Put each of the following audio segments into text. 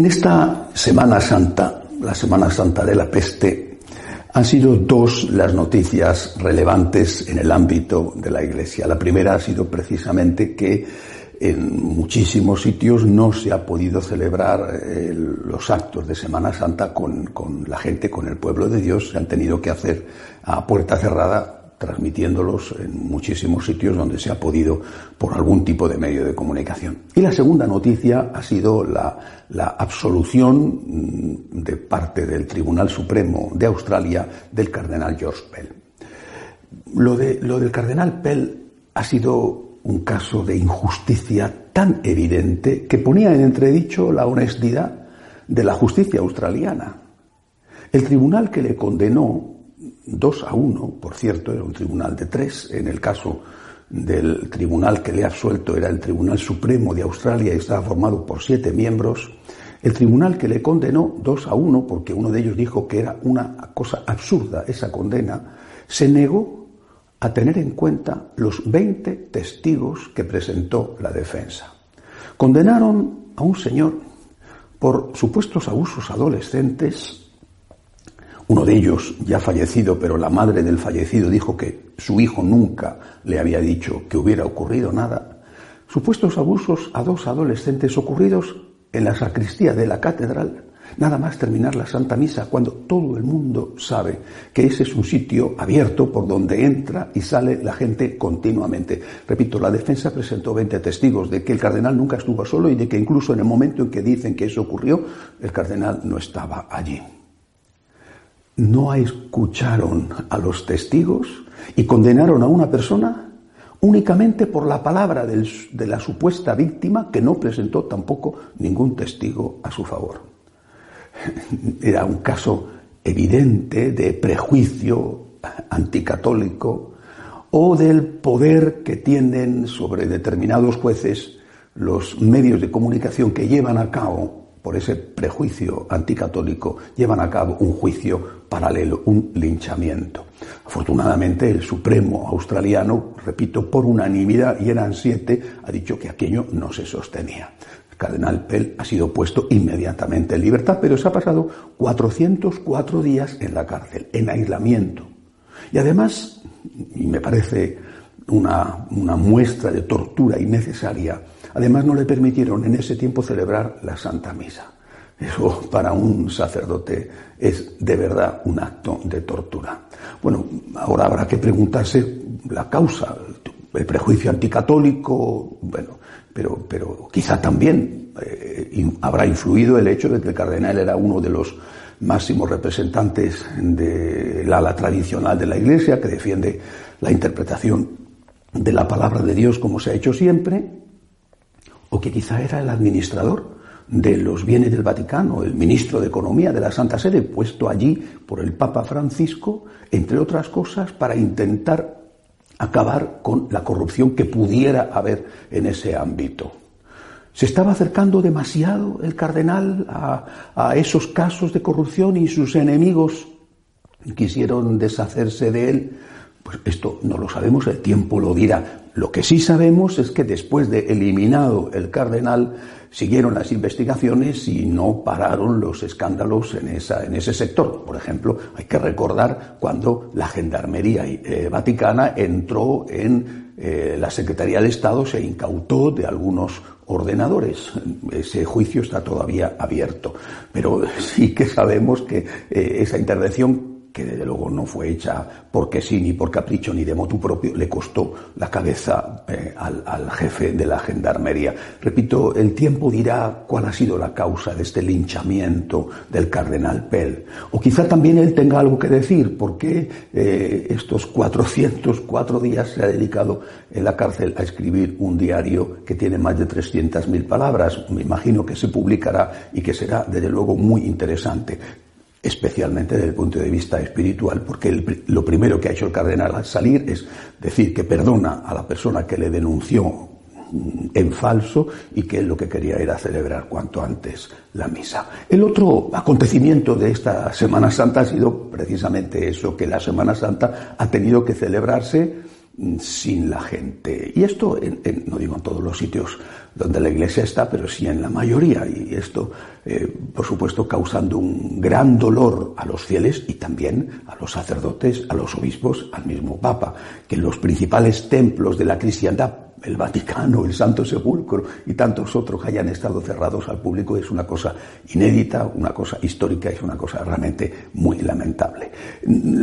En esta Semana Santa, la Semana Santa de la peste, han sido dos las noticias relevantes en el ámbito de la Iglesia. La primera ha sido precisamente que en muchísimos sitios no se ha podido celebrar eh, los actos de Semana Santa con, con, la gente, con el pueblo de Dios. Se han tenido que hacer a puerta cerrada transmitiéndolos en muchísimos sitios donde se ha podido por algún tipo de medio de comunicación. Y la segunda noticia ha sido la, la absolución mm, de parte del Tribunal Supremo de Australia del cardenal George Pell. Lo, de, lo del cardenal Pell ha sido un caso de injusticia tan evidente que ponía en entredicho la honestidad de la justicia australiana. El tribunal que le condenó dos a uno, por cierto, era un tribunal de tres. En el caso del tribunal que le ha absuelto era el Tribunal Supremo de Australia y estaba formado por siete miembros. El tribunal que le condenó dos a uno, porque uno de ellos dijo que era una cosa absurda esa condena, se negó a tener en cuenta los 20 testigos que presentó la defensa. Condenaron a un señor por supuestos abusos adolescentes uno de ellos, ya fallecido, pero la madre del fallecido dijo que su hijo nunca le había dicho que hubiera ocurrido nada. Supuestos abusos a dos adolescentes ocurridos en la sacristía de la catedral, nada más terminar la Santa Misa, cuando todo el mundo sabe que ese es un sitio abierto por donde entra y sale la gente continuamente. Repito, la defensa presentó 20 testigos de que el cardenal nunca estuvo solo y de que incluso en el momento en que dicen que eso ocurrió, el cardenal no estaba allí no escucharon a los testigos y condenaron a una persona únicamente por la palabra de la supuesta víctima que no presentó tampoco ningún testigo a su favor. Era un caso evidente de prejuicio anticatólico o del poder que tienen sobre determinados jueces los medios de comunicación que llevan a cabo por ese prejuicio anticatólico, llevan a cabo un juicio paralelo, un linchamiento. Afortunadamente, el Supremo australiano, repito, por unanimidad, y eran siete, ha dicho que aquello no se sostenía. El cardenal Pell ha sido puesto inmediatamente en libertad, pero se ha pasado 404 días en la cárcel, en aislamiento. Y además, y me parece una, una muestra de tortura innecesaria, Además, no le permitieron en ese tiempo celebrar la Santa Misa. Eso para un sacerdote es de verdad un acto de tortura. Bueno, ahora habrá que preguntarse la causa, el prejuicio anticatólico, bueno, pero, pero quizá también eh, habrá influido el hecho de que el cardenal era uno de los máximos representantes del ala tradicional de la Iglesia, que defiende la interpretación de la palabra de Dios como se ha hecho siempre, o que quizá era el administrador de los bienes del Vaticano, el ministro de Economía de la Santa Sede, puesto allí por el Papa Francisco, entre otras cosas, para intentar acabar con la corrupción que pudiera haber en ese ámbito. ¿Se estaba acercando demasiado el cardenal a, a esos casos de corrupción y sus enemigos quisieron deshacerse de él? Pues esto no lo sabemos, el tiempo lo dirá. Lo que sí sabemos es que después de eliminado el cardenal, siguieron las investigaciones y no pararon los escándalos en, esa, en ese sector. Por ejemplo, hay que recordar cuando la Gendarmería eh, Vaticana entró en eh, la Secretaría de Estado, se incautó de algunos ordenadores. Ese juicio está todavía abierto. Pero sí que sabemos que eh, esa intervención que desde luego no fue hecha porque sí, ni por capricho, ni de motu propio, le costó la cabeza eh, al, jefe de la gendarmería. Repito, el tiempo dirá cuál ha sido la causa de este linchamiento del cardenal Pell. O quizá también él tenga algo que decir, porque eh, estos 404 días se ha dedicado en la cárcel a escribir un diario que tiene más de 300.000 palabras. Me imagino que se publicará y que será, desde luego, muy interesante especialmente desde el punto de vista espiritual, porque lo primero que ha hecho el cardenal al salir es decir que perdona a la persona que le denunció en falso y que lo que quería era celebrar cuanto antes la misa. El otro acontecimiento de esta Semana Santa ha sido precisamente eso, que la Semana Santa ha tenido que celebrarse mm, sin la gente. Y esto, no digo en todos los sitios donde la iglesia está, pero sí en la mayoría. Y esto, eh, por supuesto, causando un gran dolor a los fieles y también a los sacerdotes, a los obispos, al mismo Papa, que en los principales templos de la cristiandad el Vaticano, el Santo Sepulcro y tantos otros que hayan estado cerrados al público es una cosa inédita, una cosa histórica, es una cosa realmente muy lamentable.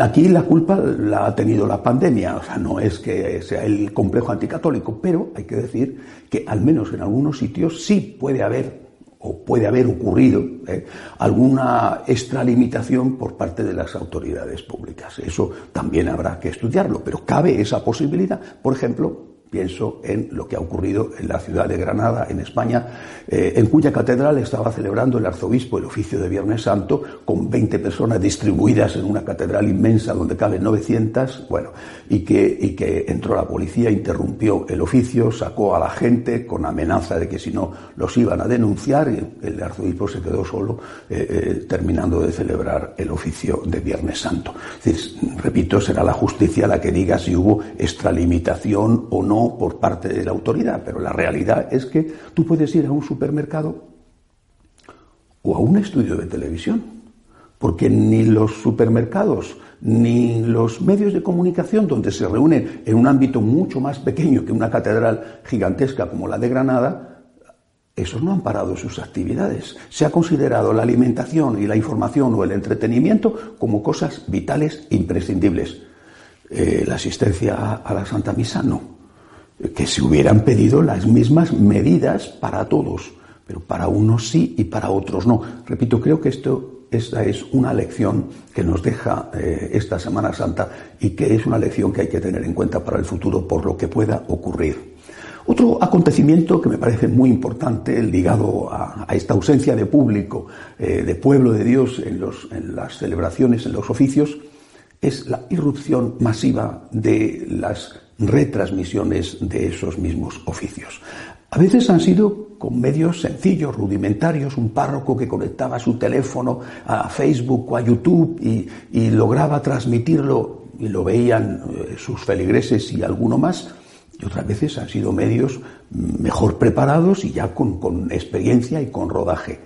Aquí la culpa la ha tenido la pandemia, o sea, no es que sea el complejo anticatólico, pero hay que decir que al menos en algunos sitios sí puede haber o puede haber ocurrido ¿eh? alguna extralimitación por parte de las autoridades públicas. Eso también habrá que estudiarlo, pero cabe esa posibilidad, por ejemplo, Pienso en lo que ha ocurrido en la ciudad de Granada, en España, eh, en cuya catedral estaba celebrando el arzobispo el oficio de Viernes Santo con 20 personas distribuidas en una catedral inmensa donde caben 900, bueno, y que, y que entró la policía, interrumpió el oficio, sacó a la gente con amenaza de que si no los iban a denunciar y el arzobispo se quedó solo eh, eh, terminando de celebrar el oficio de Viernes Santo. repito, será la justicia la que diga si hubo extralimitación o no por parte de la autoridad, pero la realidad es que tú puedes ir a un supermercado o a un estudio de televisión, porque ni los supermercados ni los medios de comunicación donde se reúnen en un ámbito mucho más pequeño que una catedral gigantesca como la de Granada, esos no han parado sus actividades. Se ha considerado la alimentación y la información o el entretenimiento como cosas vitales imprescindibles. Eh, la asistencia a la Santa Misa no que se hubieran pedido las mismas medidas para todos, pero para unos sí y para otros no. Repito, creo que esto esta es una lección que nos deja eh, esta Semana Santa y que es una lección que hay que tener en cuenta para el futuro por lo que pueda ocurrir. Otro acontecimiento que me parece muy importante, ligado a, esta ausencia de público, eh, de pueblo de Dios en, en las celebraciones, en los oficios, es la irrupción masiva de las retransmisiones de esos mismos oficios. A veces han sido con medios sencillos, rudimentarios, un párroco que conectaba su teléfono a Facebook o a YouTube y, lograba transmitirlo y lo veían eh, sus feligreses y alguno más. Y otras veces han sido medios mejor preparados y ya con, con experiencia y con rodaje.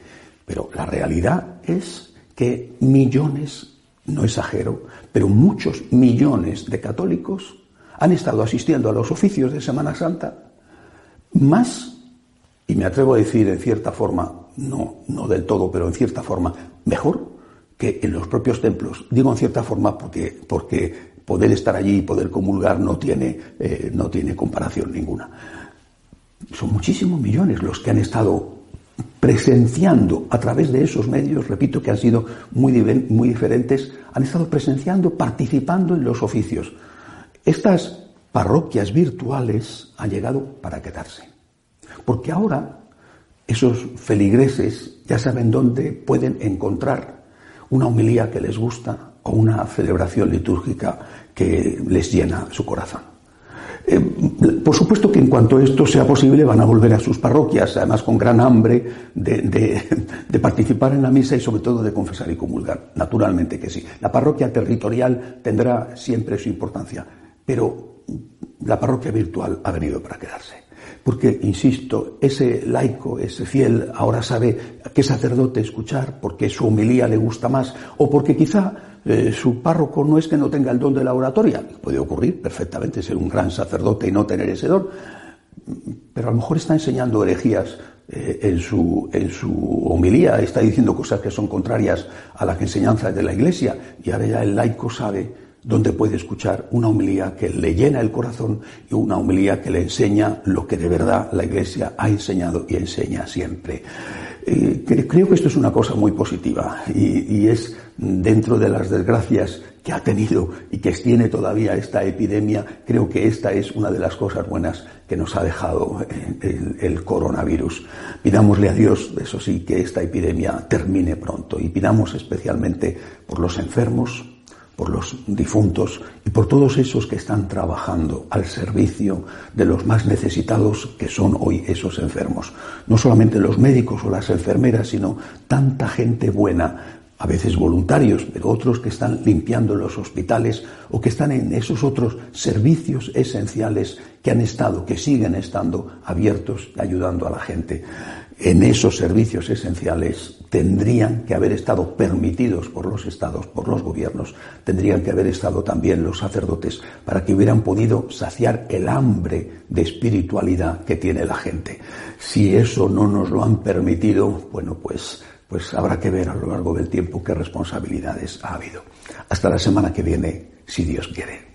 Pero la realidad es que millones, no exagero, pero muchos millones de católicos han estado asistiendo a los oficios de Semana Santa más, y me atrevo a decir en cierta forma, no, no del todo, pero en cierta forma, mejor que en los propios templos. Digo en cierta forma porque, porque poder estar allí y poder comulgar no tiene, eh, no tiene comparación ninguna. Son muchísimos millones los que han estado presenciando a través de esos medios, repito que han sido muy, muy diferentes, han estado presenciando, participando en los oficios. Estas parroquias virtuales han llegado para quedarse. Porque ahora esos feligreses ya saben dónde pueden encontrar una homilía que les gusta o una celebración litúrgica que les llena su corazón. Eh, por supuesto que en cuanto esto sea posible van a volver a sus parroquias, además con gran hambre de, de, participar en la misa y sobre todo de confesar y comulgar. Naturalmente que sí. La parroquia territorial tendrá siempre su importancia, pero la parroquia virtual ha venido para quedarse. Porque, insisto, ese laico, ese fiel, ahora sabe qué sacerdote escuchar, porque su homilía le gusta más, o porque quizá eh, su párroco no es que no tenga el don de la oratoria, puede ocurrir perfectamente ser un gran sacerdote y no tener ese don, pero a lo mejor está enseñando herejías eh, en, su, en su homilía, está diciendo cosas que son contrarias a las enseñanzas de la Iglesia, y ahora ya el laico sabe donde puede escuchar una homilía que le llena el corazón y una homilía que le enseña lo que de verdad la Iglesia ha enseñado y enseña siempre. Eh, creo que esto es una cosa muy positiva y, es dentro de las desgracias que ha tenido y que tiene todavía esta epidemia, creo que esta es una de las cosas buenas que nos ha dejado el, el, coronavirus. Pidámosle a Dios, eso sí, que esta epidemia termine pronto y pidamos especialmente por los enfermos, por los difuntos y por todos esos que están trabajando al servicio de los más necesitados que son hoy esos enfermos. No solamente los médicos o las enfermeras, sino tanta gente buena a veces voluntarios, pero otros que están limpiando los hospitales o que están en esos otros servicios esenciales que han estado, que siguen estando abiertos y ayudando a la gente. En esos servicios esenciales tendrían que haber estado permitidos por los estados, por los gobiernos, tendrían que haber estado también los sacerdotes para que hubieran podido saciar el hambre de espiritualidad que tiene la gente. Si eso no nos lo han permitido, bueno, pues pues habrá que ver a lo largo del tiempo qué responsabilidades ha habido. Hasta la semana que viene, si Dios quiere.